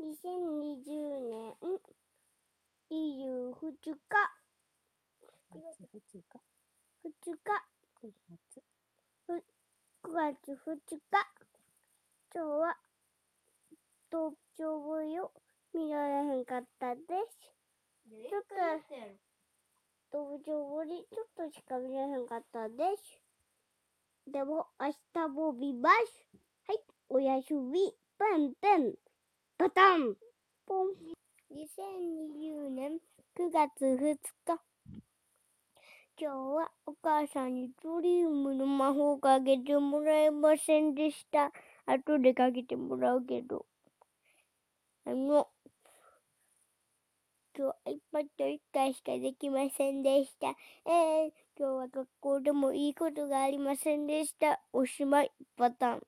2020年22日。9月2日、2日。9月9月2日。今日は東京ボーイを見られへんかったです。ちょっと東京ボーイちょっとしか見られへんかったです。でも明日も見ます。はいおやすみ。パンパンパタンポン2020年9月2日今日はお母さんにトリウムの魔法をかけてもらえませんでした。後でかけてもらうけど。あの、今日は iPad1 回しかできませんでした。えー、今日は学校でもいいことがありませんでした。おしまい、パターン。